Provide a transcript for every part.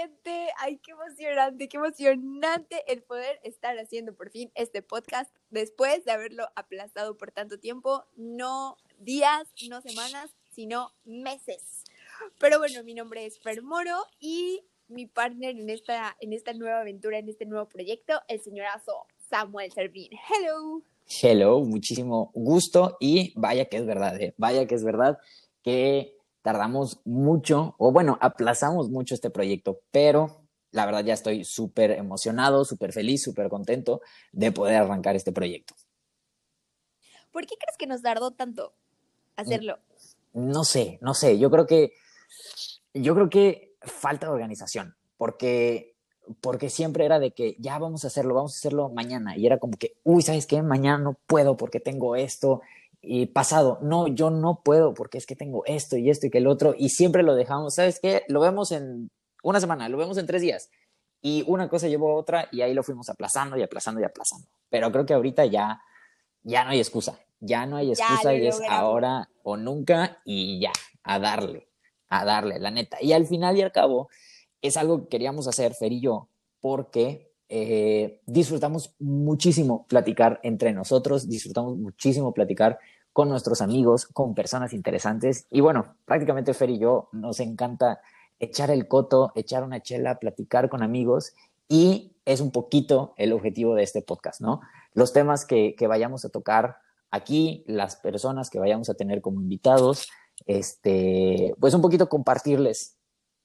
gente. Ay, qué emocionante, qué emocionante el poder estar haciendo por fin este podcast después de haberlo aplazado por tanto tiempo. No días, no semanas, sino meses. Pero bueno, mi nombre es Fer Moro y mi partner en esta, en esta nueva aventura, en este nuevo proyecto, el señorazo Samuel Servín. Hello. Hello, muchísimo gusto y vaya que es verdad, ¿eh? vaya que es verdad que tardamos mucho, o bueno, aplazamos mucho este proyecto, pero la verdad ya estoy súper emocionado, súper feliz, súper contento de poder arrancar este proyecto. ¿Por qué crees que nos tardó tanto hacerlo? No sé, no sé, yo creo que, yo creo que falta de organización, porque, porque siempre era de que ya vamos a hacerlo, vamos a hacerlo mañana, y era como que, uy, ¿sabes qué? Mañana no puedo porque tengo esto, y pasado, no, yo no puedo porque es que tengo esto y esto y que el otro, y siempre lo dejamos, ¿sabes qué? Lo vemos en una semana, lo vemos en tres días, y una cosa llevó a otra y ahí lo fuimos aplazando y aplazando y aplazando. Pero creo que ahorita ya, ya no hay excusa, ya no hay excusa y es ahora o nunca y ya, a darle, a darle, la neta. Y al final y al cabo, es algo que queríamos hacer, Fer y yo, porque eh, disfrutamos muchísimo platicar entre nosotros, disfrutamos muchísimo platicar con nuestros amigos, con personas interesantes. Y bueno, prácticamente Fer y yo nos encanta echar el coto, echar una chela, platicar con amigos y es un poquito el objetivo de este podcast, ¿no? Los temas que, que vayamos a tocar aquí, las personas que vayamos a tener como invitados, este, pues un poquito compartirles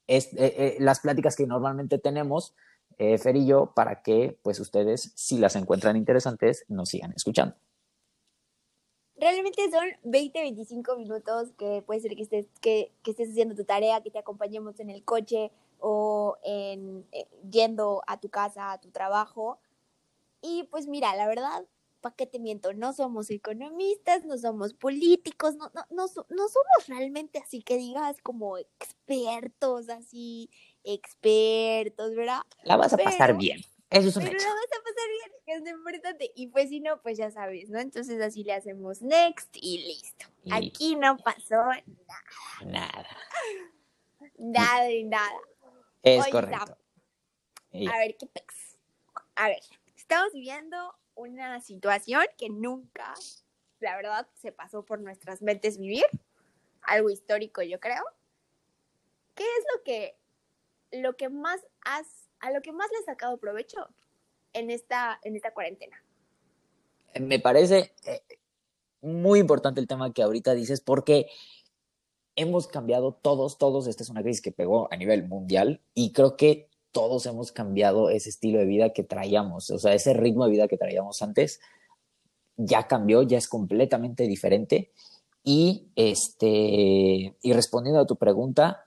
eh, las pláticas que normalmente tenemos eh, Fer y yo, para que pues ustedes, si las encuentran interesantes, nos sigan escuchando. Realmente son 20, 25 minutos que puede ser que estés, que, que estés haciendo tu tarea, que te acompañemos en el coche o en, eh, yendo a tu casa, a tu trabajo. Y pues mira, la verdad, ¿para qué te miento? No somos economistas, no somos políticos, no, no, no, no somos realmente así que digas como expertos, así expertos, ¿verdad? La vas a pasar bien. Eso es un pero hecho. la vas a pasar bien, que es lo importante. Y pues si no, pues ya sabes, ¿no? Entonces así le hacemos next y listo. Y- Aquí no pasó nada, Nada. nada de nada. Es correcto. Y- A ver, ¿qué pex? A ver, estamos viviendo una situación que nunca, la verdad, se pasó por nuestras mentes vivir. Algo histórico, yo creo. ¿Qué es lo que, lo que más has, a lo que más le has sacado provecho en esta, en esta cuarentena? me parece eh, muy importante el tema que ahorita dices porque hemos cambiado todos, todos, esta es una crisis que pegó a nivel mundial y creo que todos hemos cambiado ese estilo de vida que traíamos, o sea, ese ritmo de vida que traíamos antes ya cambió, ya es completamente diferente y este y respondiendo a tu pregunta,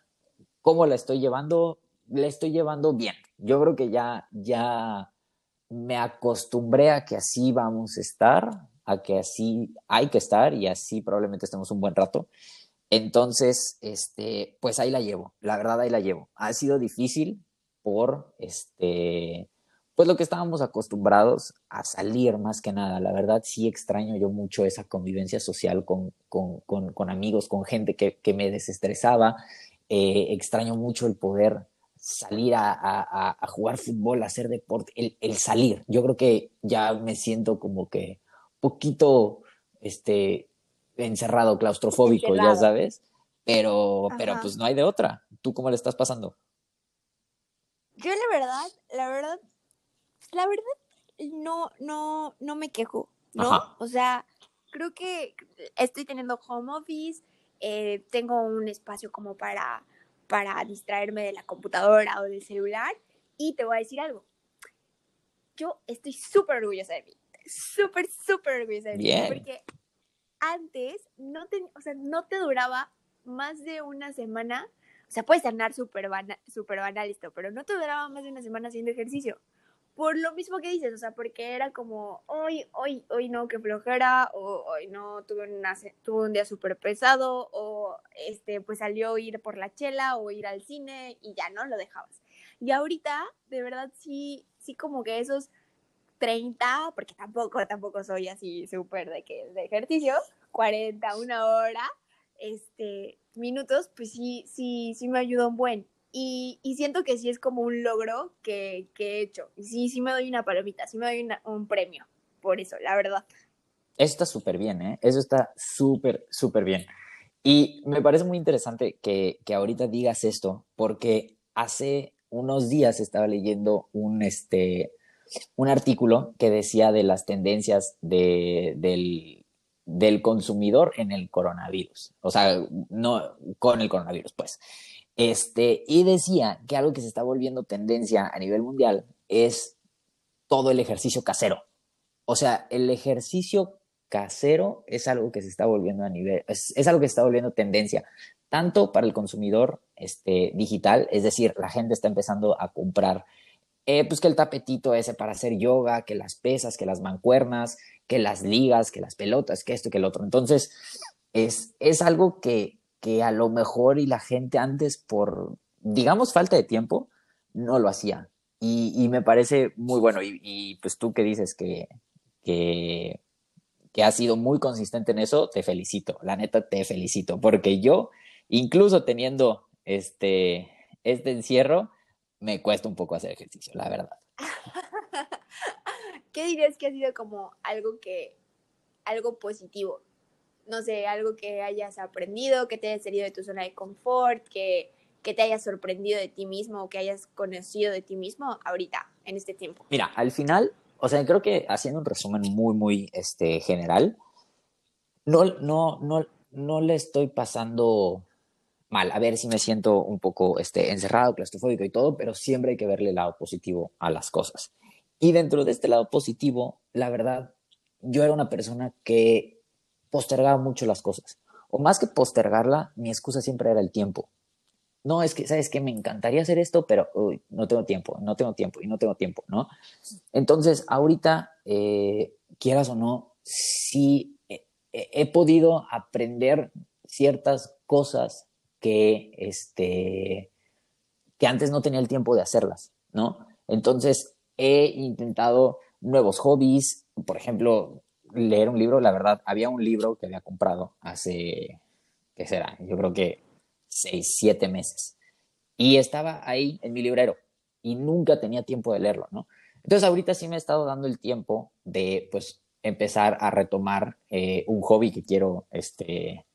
¿cómo la estoy llevando? La estoy llevando bien. Yo creo que ya ya me acostumbré a que así vamos a estar, a que así hay que estar y así probablemente estemos un buen rato. Entonces, este, pues ahí la llevo, la verdad ahí la llevo. Ha sido difícil por, este, pues lo que estábamos acostumbrados a salir más que nada. La verdad sí extraño yo mucho esa convivencia social con, con, con, con amigos, con gente que, que me desestresaba. Eh, extraño mucho el poder salir a, a, a, jugar fútbol, a hacer deporte, el, el, salir. Yo creo que ya me siento como que poquito este, encerrado, claustrofóbico, encerrado. ya sabes, pero, pero pues no hay de otra. ¿Tú cómo le estás pasando? Yo la verdad, la verdad, la verdad, no, no, no me quejo, ¿no? Ajá. O sea, creo que estoy teniendo home office, eh, tengo un espacio como para para distraerme de la computadora o del celular. Y te voy a decir algo. Yo estoy súper orgullosa de mí. Súper, súper orgullosa de mí. Bien. Porque antes no te, o sea, no te duraba más de una semana. O sea, puede sonar súper banal, super banal esto, pero no te duraba más de una semana haciendo ejercicio. Por lo mismo que dices, o sea, porque era como, hoy, hoy, hoy no, que flojera, o hoy no, tuve, una, tuve un día súper pesado, o este, pues salió ir por la chela, o ir al cine, y ya, ¿no? Lo dejabas. Y ahorita, de verdad, sí, sí como que esos 30, porque tampoco, tampoco soy así súper de de ejercicio, 40, una hora, este, minutos, pues sí, sí, sí me ayudó un buen. Y, siento que sí es como un logro que, que, he hecho. Y sí, sí me doy una palomita, sí me doy una, un premio por eso, la verdad. Eso está súper bien, ¿eh? Eso está súper, súper bien. Y me parece muy interesante que, que, ahorita digas esto, porque hace unos días estaba leyendo un, este, un artículo que decía de las tendencias de, del, del consumidor en el coronavirus. O sea, no con el coronavirus, pues. Este, y decía que algo que se está volviendo tendencia a nivel mundial es todo el ejercicio casero. O sea, el ejercicio casero es algo que se está volviendo a nivel, es, algo que está volviendo tendencia, tanto para el consumidor este, digital, es decir, la gente está empezando a comprar, eh, pues que el tapetito ese para hacer yoga, que las pesas, que las mancuernas, que las ligas, que las pelotas, que esto, que el otro. Entonces, es, es algo que, que a lo mejor y la gente antes por, digamos, falta de tiempo, no lo hacía. Y, me parece muy bueno. Y, y, pues tú que dices que, que, que has sido muy consistente en eso, te felicito. La neta, te felicito. Porque yo, incluso teniendo este, este encierro, me cuesta un poco hacer ejercicio, la verdad. ¿Qué dirías que ha sido como algo que, algo positivo no sé, algo que hayas aprendido, que te haya salido de tu zona de confort, que, que te haya sorprendido de ti mismo o que hayas conocido de ti mismo ahorita, en este tiempo? Mira, al final, o sea, creo que haciendo un resumen muy, muy este, general, no, no, no, no le estoy pasando mal. A ver si me siento un poco este, encerrado, claustrofóbico y todo, pero siempre hay que verle el lado positivo a las cosas. Y dentro de este lado positivo, la verdad, yo era una persona que postergaba mucho las cosas. O más que postergarla, mi excusa siempre era el tiempo. No, es que, ¿sabes qué? Me encantaría hacer esto, pero no tengo tiempo, no tengo tiempo y no tengo tiempo, ¿no? Entonces, ahorita, eh, quieras o no, sí he, he, podido aprender ciertas cosas que, este, que antes no tenía el tiempo de hacerlas, ¿no? Entonces, he intentado nuevos hobbies, por ejemplo, leer un libro, la verdad, había un libro que había comprado hace, ¿qué será? Yo creo que seis, siete meses. Y estaba ahí en mi librero y nunca tenía tiempo de leerlo, ¿no? Entonces ahorita sí me he estado dando el tiempo de, pues, empezar a retomar eh, un hobby que quiero, este,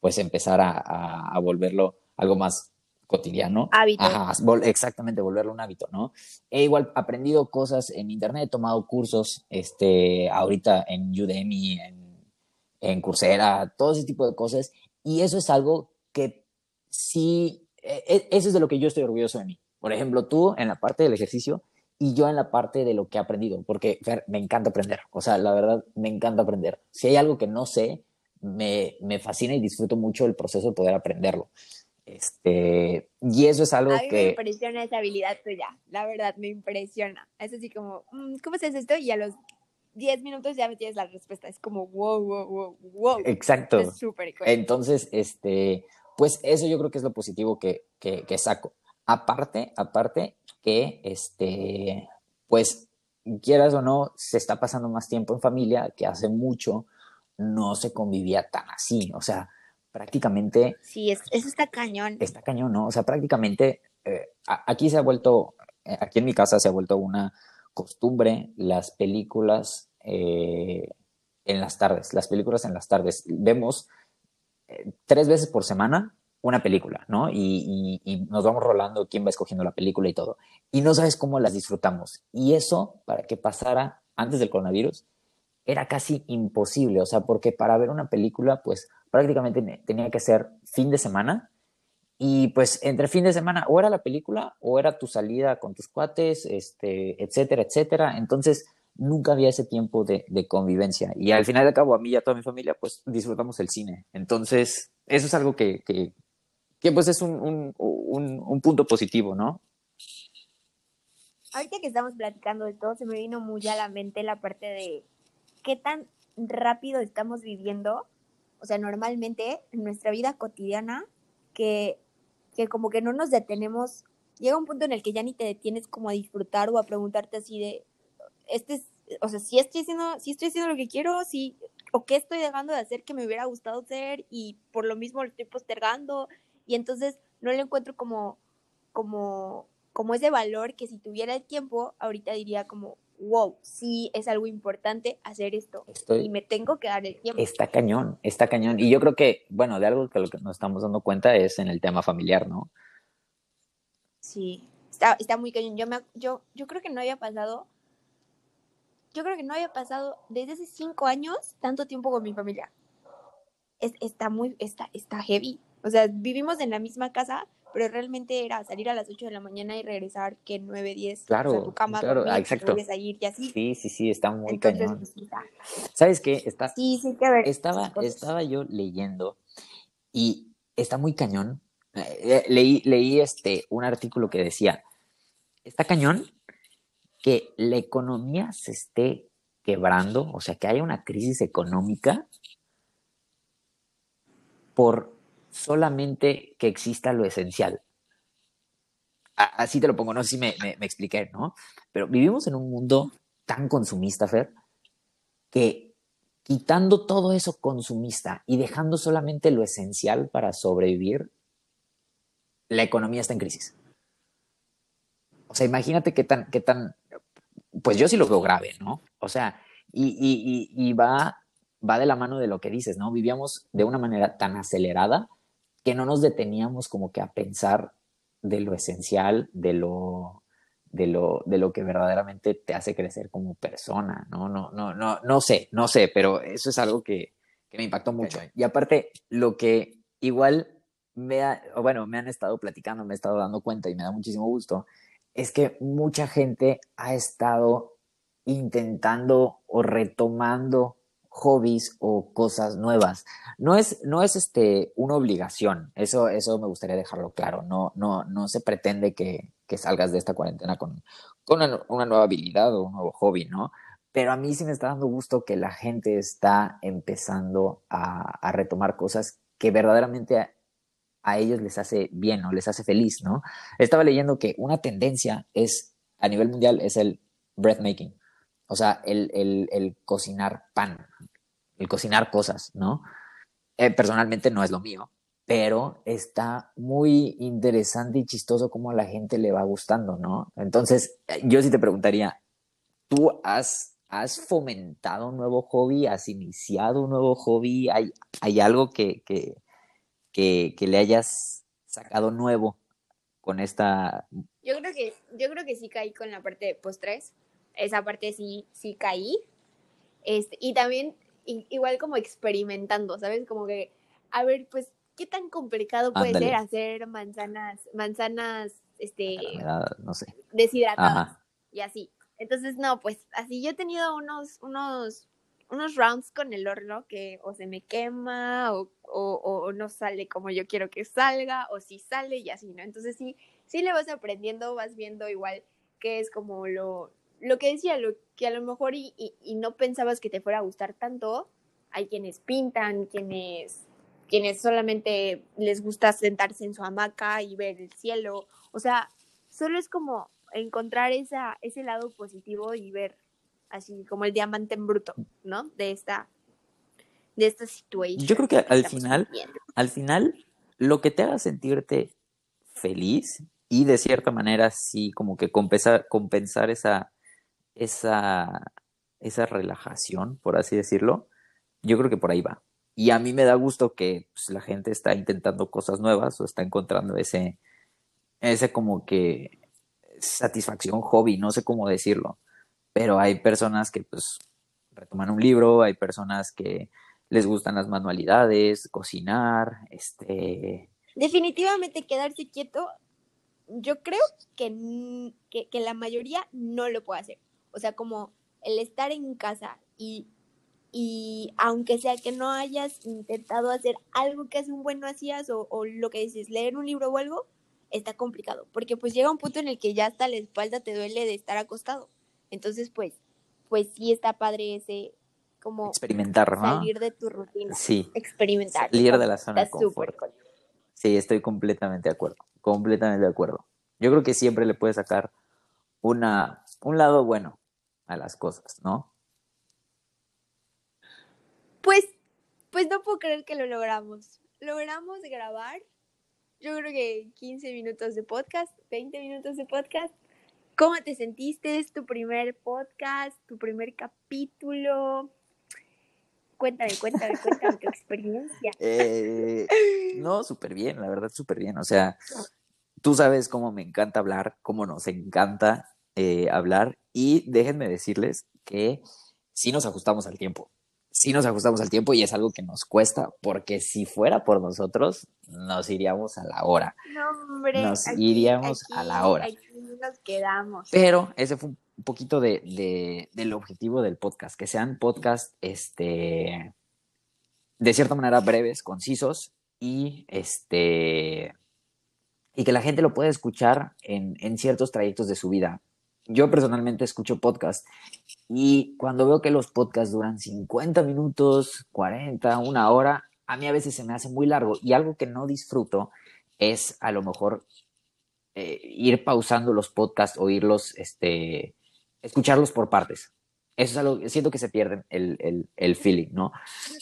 pues, empezar a, a, a volverlo algo más cotidiano. Hábito. Ajá, exactamente, volverlo un hábito, ¿no? He igual aprendido cosas en internet, he tomado cursos, este, ahorita en Udemy, en, en Coursera, todo ese tipo de cosas, y eso es algo que sí, e, e, eso es de lo que yo estoy orgulloso de mí. Por ejemplo, tú en la parte del ejercicio y yo en la parte de lo que he aprendido, porque Fer, me encanta aprender, o sea, la verdad, me encanta aprender. Si hay algo que no sé, me, me fascina y disfruto mucho el proceso de poder aprenderlo. Este, y eso es algo a mí que... Me impresiona esa habilidad tuya, la verdad, me impresiona. Es así como, mm, ¿cómo se hace esto? Y a los 10 minutos ya me tienes la respuesta. Es como, wow, wow, wow, wow. Exacto. Es súper Entonces, este, pues eso yo creo que es lo positivo que, que, que saco. Aparte, aparte que, este, pues, quieras o no, se está pasando más tiempo en familia que hace mucho no se convivía tan así. O sea, prácticamente... Sí, es, eso está cañón. Está cañón, ¿no? O sea, prácticamente eh, aquí se ha vuelto, eh, aquí en mi casa se ha vuelto una costumbre las películas eh, en las tardes, las películas en las tardes. Vemos eh, tres veces por semana una película, ¿no? Y, y, y, nos vamos rolando quién va escogiendo la película y todo. Y no sabes cómo las disfrutamos. Y eso, para que pasara antes del coronavirus, era casi imposible. O sea, porque para ver una película, pues prácticamente tenía que ser fin de semana. Y pues entre fin de semana o era la película o era tu salida con tus cuates, este, etcétera, etcétera. Entonces nunca había ese tiempo de, de convivencia. Y al final de cabo, a mí y a toda mi familia, pues disfrutamos el cine. Entonces, eso es algo que, que, que pues es un, un, un, un punto positivo, ¿no? Ahorita que estamos platicando de todo, se me vino muy a la mente la parte de qué tan rápido estamos viviendo o sea, normalmente en nuestra vida cotidiana, que, que como que no nos detenemos, llega un punto en el que ya ni te detienes como a disfrutar o a preguntarte así de, este es, o sea, si estoy haciendo, si estoy haciendo lo que quiero, si, o qué estoy dejando de hacer que me hubiera gustado hacer y por lo mismo lo estoy postergando. Y entonces no le encuentro como, como, como ese valor que si tuviera el tiempo, ahorita diría como, wow, sí es algo importante hacer esto y me tengo que dar el tiempo. Está cañón, está cañón. Y yo creo que, bueno, de algo que lo que nos estamos dando cuenta es en el tema familiar, ¿no? Sí, está, está muy cañón. Yo, me, yo, yo creo que no había pasado, yo creo que no había pasado desde hace cinco años tanto tiempo con mi familia. Es, está muy, está, está heavy. O sea, vivimos en la misma casa, pero realmente era salir a las 8 de la mañana y regresar que 9, 10 claro, a tu cama, claro, dormir, exacto. a ir y así. Sí, sí, sí, está muy Entonces, cañón. pues, ¿Sabes qué? Está, sí, sí, que ver. estaba, estaba yo leyendo y está muy cañón. Eh, leí, leí este, un artículo que decía, está cañón que la economía se esté quebrando, o sea, que haya una crisis económica por solamente que exista lo esencial. Así te lo pongo, no sé si me, me- me expliqué, ¿no? Pero vivimos en un mundo tan consumista, Fer, que quitando todo eso consumista y dejando solamente lo esencial para sobrevivir, la economía está en crisis. O sea, imagínate qué tan, qué tan, pues yo sí lo veo grave, ¿no? O sea, y, y- y- y va, va de la mano de lo que dices, ¿no? Vivíamos de una manera tan acelerada que no nos deteníamos como que a pensar de lo esencial, de lo, de lo, de lo que verdaderamente te hace crecer como persona, ¿no? No, no, no, no sé, no sé, pero eso es algo que, que me impactó mucho. Y aparte, lo que igual me ha, bueno, me han estado platicando, me he estado dando cuenta y me da muchísimo gusto, es que mucha gente ha estado intentando o retomando hobbies o cosas nuevas. No es, no es este, una obligación, eso, eso me gustaría dejarlo claro. No, no, no se pretende que, que salgas de esta cuarentena con, con una, nueva habilidad o un nuevo hobby, ¿no? Pero a mí sí me está dando gusto que la gente está empezando a, a retomar cosas que verdaderamente a, ellos les hace bien o les hace feliz, ¿no? Estaba leyendo que una tendencia es, a nivel mundial, es el breath making. O sea, el, el, el cocinar pan, el cocinar cosas, ¿no? Eh, personalmente no es lo mío, pero está muy interesante y chistoso cómo a la gente le va gustando, ¿no? Entonces, eh, yo sí te preguntaría, ¿tú has, has fomentado un nuevo hobby? ¿Has iniciado un nuevo hobby? ¿Hay, hay algo que, que, que, que le hayas sacado nuevo con esta... Yo creo que, yo creo que sí caí con la parte de postres. Esa parte sí, sí caí. Este, y también, igual como experimentando, ¿sabes? Como que, a ver, pues, ¿qué tan complicado puede Ándale. ser hacer manzanas, manzanas, este, no sé. deshidratadas? Ajá. y así. Entonces, no, pues así yo he tenido unos, unos, unos rounds con el horno que o se me quema o, o, o no sale como yo quiero que salga o si sale y así, ¿no? Entonces sí, sí le vas aprendiendo, vas viendo igual que es como lo, lo que decía, lo que a lo mejor y, y, y no pensabas que te fuera a gustar tanto. Hay quienes pintan, quienes, quienes solamente les gusta sentarse en su hamaca y ver el cielo. O sea, solo es como encontrar esa, ese lado positivo y ver así como el diamante en bruto, ¿no? De esta, de esta situación. Yo creo que al final, viviendo. al final, lo que te haga sentirte feliz y de cierta manera sí como que compensar, compensar esa, esa, esa relajación, por así decirlo, yo creo que por ahí va. Y a mí me da gusto que pues, la gente está intentando cosas nuevas o está encontrando ese, ese como que satisfacción hobby, no sé cómo decirlo, pero hay personas que pues retoman un libro, hay personas que les gustan las manualidades, cocinar, este, Definitivamente quedarse quieto, yo creo que, que la mayoría no lo puede hacer. O sea, como el estar en casa y, y aunque sea que no hayas intentado hacer algo que hace un buen no hacías o, o lo que dices, leer un libro o algo, está complicado. Porque pues llega un punto en el que ya hasta la espalda te duele de estar acostado. Entonces, pues, pues sí está padre ese como experimentar, ¿no? salir de tu rutina, Sí, experimentar. salir de la zona de Está súper confort. cool. Sí, estoy completamente de acuerdo, completamente de acuerdo. Yo creo que siempre le puedes sacar una, un lado bueno a las cosas, ¿no? Pues, pues no puedo creer que lo logramos. Logramos grabar yo creo que 15 minutos de podcast, 20 minutos de podcast. ¿Cómo te sentiste? ¿Es tu primer podcast, tu primer capítulo? Cuéntame, cuéntame, cuéntame tu experiencia. Eh, no, súper bien, la verdad, súper bien. O sea, tú sabes cómo me encanta hablar, cómo nos encanta eh, hablar y déjenme decirles que sí nos ajustamos al tiempo. Sí nos ajustamos al tiempo y es algo que nos cuesta porque si fuera por nosotros, nos iríamos a la hora. No, hombre. Nos aquí- iríamos a la hora. Aquí nos quedamos. Pero ese fue un poquito de, de- del objetivo del podcast, que sean podcasts, este, de cierta manera breves, concisos y este, y que la gente lo pueda escuchar en, en ciertos trayectos de su vida. Yo personalmente escucho podcasts y cuando veo que los podcasts duran 50 minutos, 40, una hora, a mí a veces se me hace muy largo y algo que no disfruto es a lo mejor eh, ir pausando los podcasts o irlos, este, escucharlos por partes. Eso es algo, siento que se pierden el, el, el feeling, ¿no?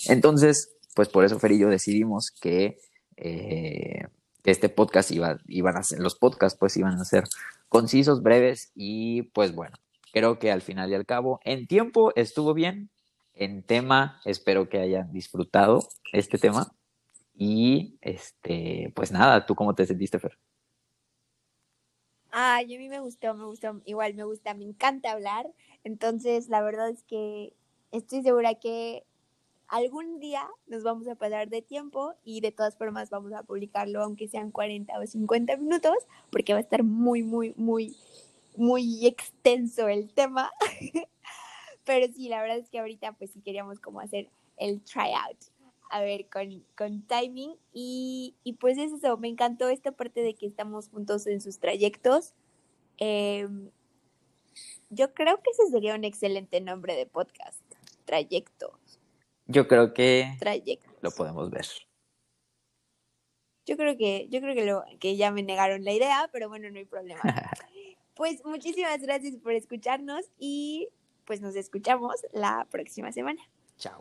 Entonces, pues por eso Fer y yo decidimos que, eh, este podcast iba, iban a ser, los podcasts pues iban a ser concisos, breves y pues bueno, creo que al final y al cabo, en tiempo estuvo bien, en tema espero que hayan disfrutado este tema y este, pues nada, ¿tú cómo te sentiste, Fer? Ay, a mí me gustó, me gustó, igual me gusta, me encanta hablar. Entonces, la verdad es que estoy segura que algún día nos vamos a pasar de tiempo y de todas formas vamos a publicarlo, aunque sean 40 o 50 minutos, porque va a estar muy, muy, muy, muy extenso el tema. Pero sí, la verdad es que ahorita pues sí queríamos como hacer el tryout, a ver, con, con timing. Y, y pues es eso, me encantó esta parte de que estamos juntos en sus trayectos. Eh, yo creo que ese sería un excelente nombre de podcast. Trayecto, Yo creo que lo podemos ver. Yo creo que, yo creo que lo, que ya me negaron la idea, pero bueno, no hay problema. Pues muchísimas gracias por escucharnos y pues nos escuchamos la próxima semana. Chao.